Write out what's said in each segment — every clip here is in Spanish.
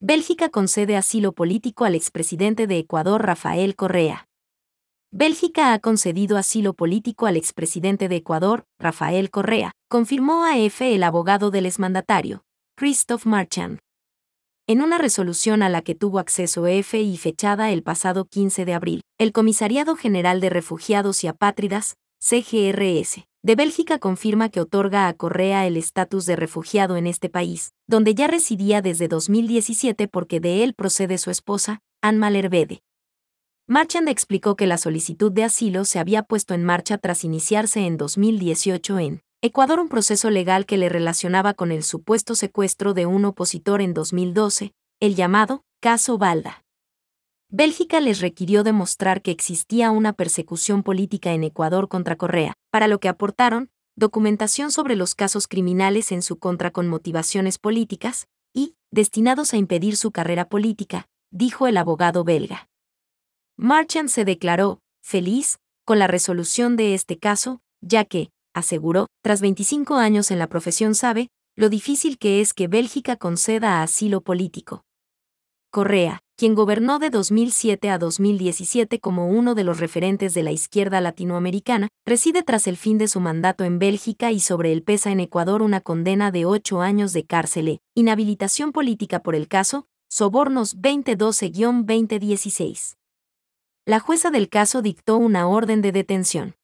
Bélgica concede asilo político al expresidente de Ecuador Rafael Correa. Bélgica ha concedido asilo político al expresidente de Ecuador, Rafael Correa, confirmó a EFE el abogado del exmandatario, Christophe Marchand. En una resolución a la que tuvo acceso EFE y fechada el pasado 15 de abril, el Comisariado General de Refugiados y Apátridas, CGRS, de Bélgica confirma que otorga a Correa el estatus de refugiado en este país, donde ya residía desde 2017 porque de él procede su esposa, Anne Malervede. Marchand explicó que la solicitud de asilo se había puesto en marcha tras iniciarse en 2018 en Ecuador un proceso legal que le relacionaba con el supuesto secuestro de un opositor en 2012, el llamado caso Balda. Bélgica les requirió demostrar que existía una persecución política en Ecuador contra Correa, para lo que aportaron documentación sobre los casos criminales en su contra con motivaciones políticas y destinados a impedir su carrera política, dijo el abogado belga. Marchand se declaró feliz con la resolución de este caso, ya que, aseguró, tras 25 años en la profesión sabe lo difícil que es que Bélgica conceda asilo político. Correa, quien gobernó de 2007 a 2017 como uno de los referentes de la izquierda latinoamericana, reside tras el fin de su mandato en Bélgica y sobre él pesa en Ecuador una condena de ocho años de cárcel e inhabilitación política por el caso Sobornos 2012-2016 la jueza del caso dictó una orden de detención.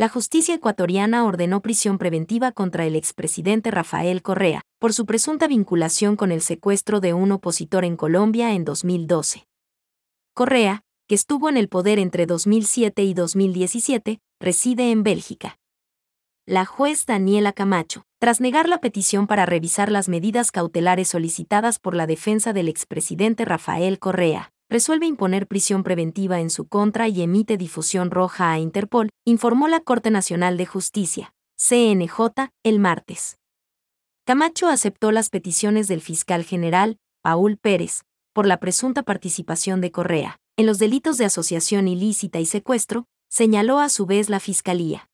La justicia ecuatoriana ordenó prisión preventiva contra el expresidente Rafael Correa, por su presunta vinculación con el secuestro de un opositor en Colombia en 2012. Correa, que estuvo en el poder entre 2007 y 2017, reside en Bélgica. La juez Daniela Camacho, tras negar la petición para revisar las medidas cautelares solicitadas por la defensa del expresidente Rafael Correa, resuelve imponer prisión preventiva en su contra y emite difusión roja a Interpol, informó la Corte Nacional de Justicia, CNJ, el martes. Camacho aceptó las peticiones del fiscal general, Paul Pérez, por la presunta participación de Correa en los delitos de asociación ilícita y secuestro, señaló a su vez la Fiscalía.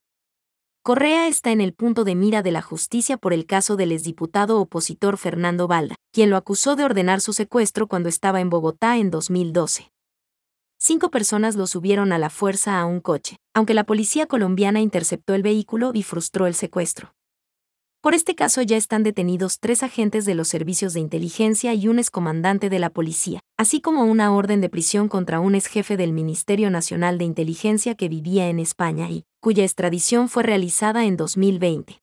Correa está en el punto de mira de la justicia por el caso del exdiputado opositor Fernando Balda, quien lo acusó de ordenar su secuestro cuando estaba en Bogotá en 2012. Cinco personas lo subieron a la fuerza a un coche, aunque la policía colombiana interceptó el vehículo y frustró el secuestro. Por este caso ya están detenidos tres agentes de los servicios de inteligencia y un excomandante de la policía, así como una orden de prisión contra un exjefe del Ministerio Nacional de Inteligencia que vivía en España y cuya extradición fue realizada en 2020.